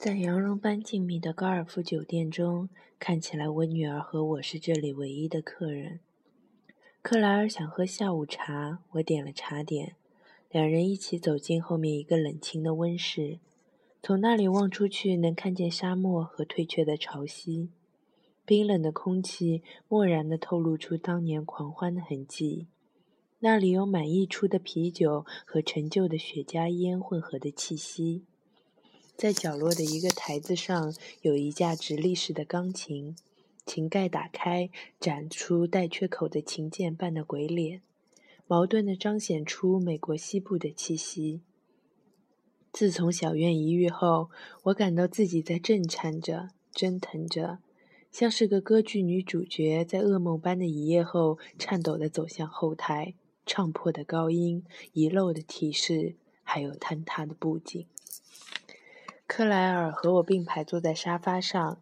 在羊绒般静谧的高尔夫酒店中，看起来我女儿和我是这里唯一的客人。克莱尔想喝下午茶，我点了茶点，两人一起走进后面一个冷清的温室，从那里望出去，能看见沙漠和退却的潮汐。冰冷的空气漠然地透露出当年狂欢的痕迹。那里有满溢出的啤酒和陈旧的雪茄烟混合的气息。在角落的一个台子上，有一架直立式的钢琴，琴盖打开，展出带缺口的琴键般的鬼脸，矛盾地彰显出美国西部的气息。自从小院一遇后，我感到自己在震颤着、蒸腾着，像是个歌剧女主角在噩梦般的一夜后，颤抖地走向后台，唱破的高音、遗漏的提示，还有坍塌的布景。克莱尔和我并排坐在沙发上，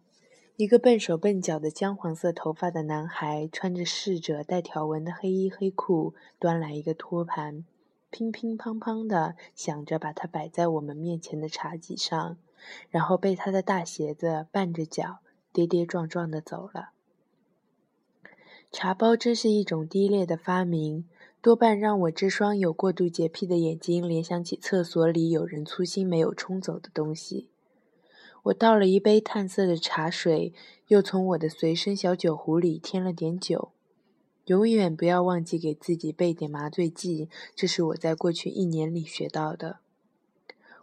一个笨手笨脚的姜黄色头发的男孩穿着侍者带条纹的黑衣黑裤，端来一个托盘，乒乒乓乓的想着把它摆在我们面前的茶几上，然后被他的大鞋子绊着脚，跌跌撞撞的走了。茶包真是一种低劣的发明。多半让我这双有过度洁癖的眼睛联想起厕所里有人粗心没有冲走的东西。我倒了一杯淡色的茶水，又从我的随身小酒壶里添了点酒。永远不要忘记给自己备点麻醉剂，这是我在过去一年里学到的。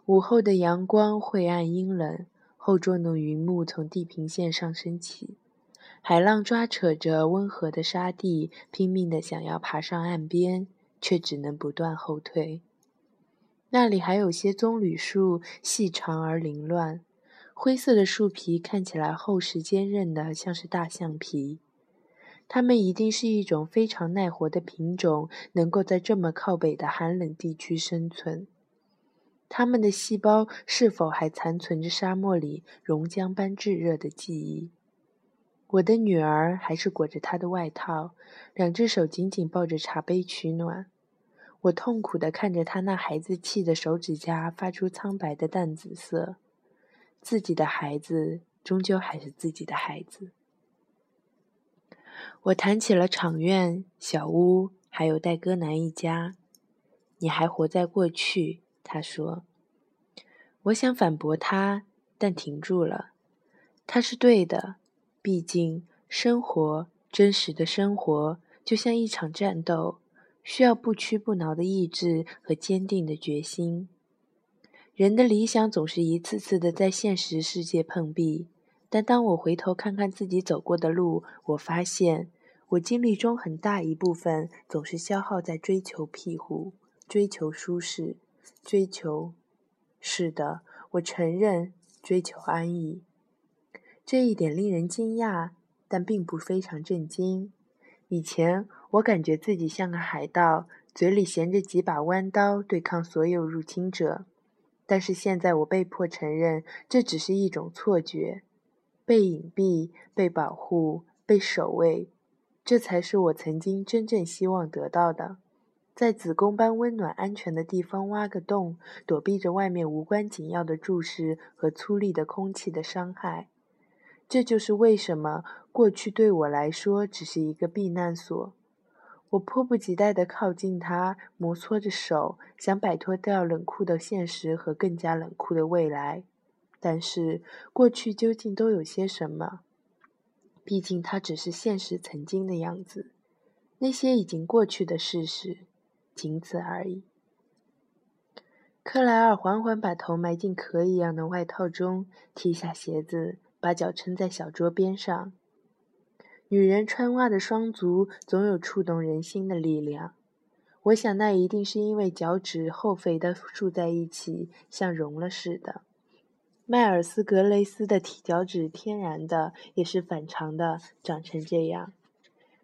午后的阳光晦暗阴冷，厚重的云幕从地平线上升起。海浪抓扯着温和的沙地，拼命地想要爬上岸边，却只能不断后退。那里还有些棕榈树，细长而凌乱，灰色的树皮看起来厚实坚韧的，像是大象皮。它们一定是一种非常耐活的品种，能够在这么靠北的寒冷地区生存。它们的细胞是否还残存着沙漠里熔浆般炙热的记忆？我的女儿还是裹着她的外套，两只手紧紧抱着茶杯取暖。我痛苦地看着她那孩子气的手指甲发出苍白的淡紫色。自己的孩子终究还是自己的孩子。我谈起了场院、小屋，还有戴戈南一家。你还活在过去，他说。我想反驳他，但停住了。他是对的。毕竟，生活真实的生活就像一场战斗，需要不屈不挠的意志和坚定的决心。人的理想总是一次次的在现实世界碰壁，但当我回头看看自己走过的路，我发现我经历中很大一部分总是消耗在追求庇护、追求舒适、追求……是的，我承认，追求安逸。这一点令人惊讶，但并不非常震惊。以前我感觉自己像个海盗，嘴里衔着几把弯刀对抗所有入侵者。但是现在我被迫承认，这只是一种错觉。被隐蔽、被保护、被守卫，这才是我曾经真正希望得到的。在子宫般温暖、安全的地方挖个洞，躲避着外面无关紧要的注视和粗粝的空气的伤害。这就是为什么过去对我来说只是一个避难所。我迫不及待地靠近它，摩搓着手，想摆脱掉冷酷的现实和更加冷酷的未来。但是，过去究竟都有些什么？毕竟，它只是现实曾经的样子，那些已经过去的事实，仅此而已。克莱尔缓缓把头埋进壳一样的外套中，踢下鞋子。把脚撑在小桌边上。女人穿袜的双足总有触动人心的力量。我想，那一定是因为脚趾厚肥的竖在一起，像融了似的。迈尔斯·格雷斯的体脚趾天然的，也是反常的，长成这样。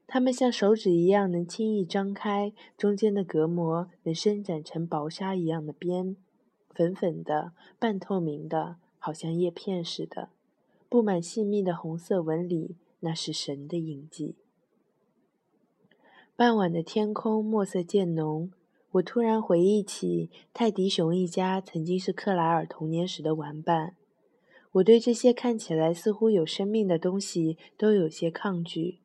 它们像手指一样能轻易张开，中间的隔膜能伸展成薄纱一样的边，粉粉的、半透明的，好像叶片似的。布满细密的红色纹理，那是神的印记。傍晚的天空墨色渐浓，我突然回忆起泰迪熊一家曾经是克莱尔童年时的玩伴。我对这些看起来似乎有生命的东西都有些抗拒。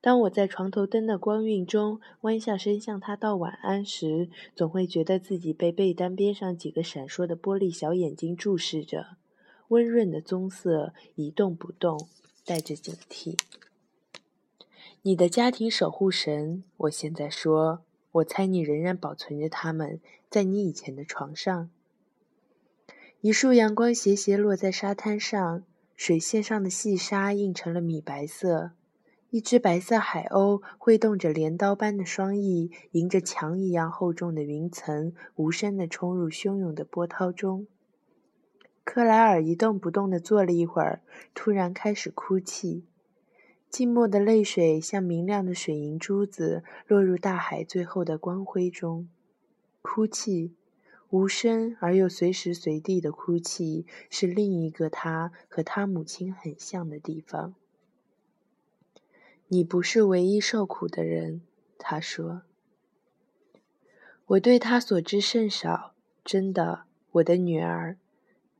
当我在床头灯的光晕中弯下身向他道晚安时，总会觉得自己被被单边上几个闪烁的玻璃小眼睛注视着，温润的棕色一动不动，带着警惕。你的家庭守护神，我现在说，我猜你仍然保存着它们，在你以前的床上。一束阳光斜斜落在沙滩上，水线上的细沙映成了米白色。一只白色海鸥挥动着镰刀般的双翼，迎着墙一样厚重的云层，无声地冲入汹涌的波涛中。克莱尔一动不动地坐了一会儿，突然开始哭泣。静默的泪水像明亮的水银珠子，落入大海最后的光辉中。哭泣。无声而又随时随地的哭泣，是另一个他和他母亲很像的地方。你不是唯一受苦的人，他说。我对他所知甚少，真的，我的女儿。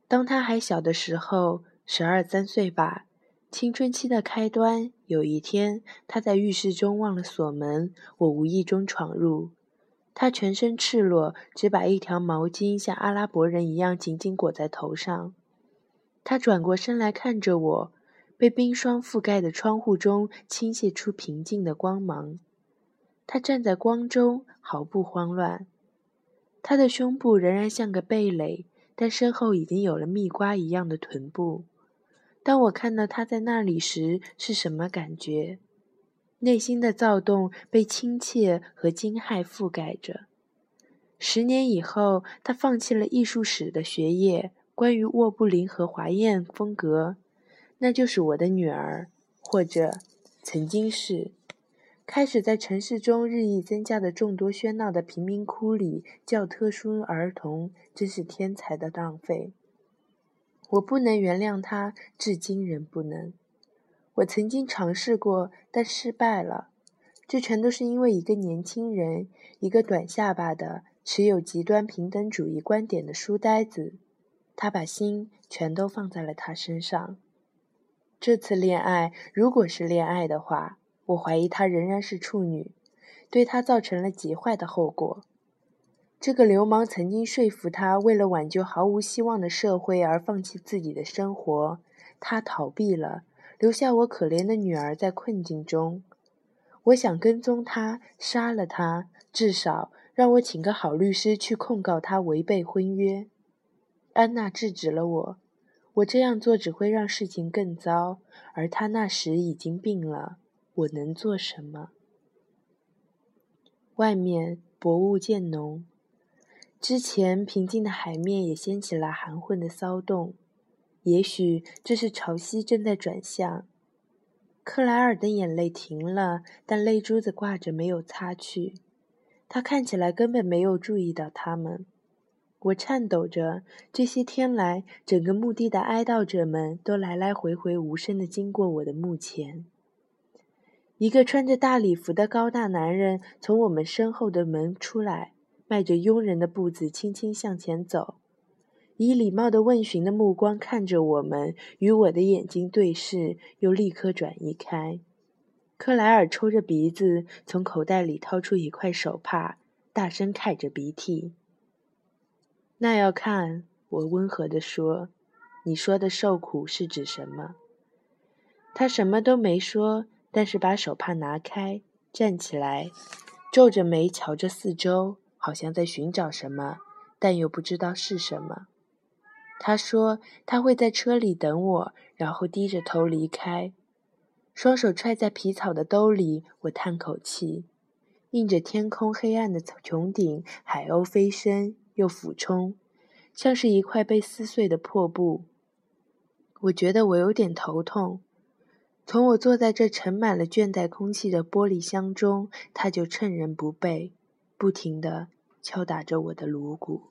当他还小的时候，十二三岁吧，青春期的开端。有一天，他在浴室中忘了锁门，我无意中闯入。他全身赤裸，只把一条毛巾像阿拉伯人一样紧紧裹在头上。他转过身来看着我，被冰霜覆盖的窗户中倾泻出平静的光芒。他站在光中，毫不慌乱。他的胸部仍然像个蓓蕾，但身后已经有了蜜瓜一样的臀部。当我看到他在那里时，是什么感觉？内心的躁动被亲切和惊骇覆盖着。十年以后，他放弃了艺术史的学业，关于沃布林和华宴风格，那就是我的女儿，或者曾经是，开始在城市中日益增加的众多喧闹的贫民窟里教特殊儿童，真是天才的浪费。我不能原谅他，至今仍不能。我曾经尝试过，但失败了。这全都是因为一个年轻人，一个短下巴的、持有极端平等主义观点的书呆子。他把心全都放在了他身上。这次恋爱，如果是恋爱的话，我怀疑她仍然是处女，对她造成了极坏的后果。这个流氓曾经说服她，为了挽救毫无希望的社会而放弃自己的生活。他逃避了。留下我可怜的女儿在困境中，我想跟踪他，杀了他，至少让我请个好律师去控告他违背婚约。安娜制止了我，我这样做只会让事情更糟，而他那时已经病了。我能做什么？外面薄雾渐浓，之前平静的海面也掀起了含混的骚动。也许这是潮汐正在转向。克莱尔的眼泪停了，但泪珠子挂着没有擦去。他看起来根本没有注意到他们。我颤抖着。这些天来，整个墓地的哀悼者们都来来回回无声地经过我的墓前。一个穿着大礼服的高大男人从我们身后的门出来，迈着佣人的步子轻轻向前走。以礼貌的问询的目光看着我们，与我的眼睛对视，又立刻转移开。克莱尔抽着鼻子，从口袋里掏出一块手帕，大声揩着鼻涕。那要看，我温和地说：“你说的受苦是指什么？”他什么都没说，但是把手帕拿开，站起来，皱着眉瞧着四周，好像在寻找什么，但又不知道是什么。他说：“他会在车里等我，然后低着头离开，双手揣在皮草的兜里。”我叹口气，映着天空黑暗的穹顶，海鸥飞升又俯冲，像是一块被撕碎的破布。我觉得我有点头痛。从我坐在这盛满了倦怠空气的玻璃箱中，他就趁人不备，不停地敲打着我的颅骨。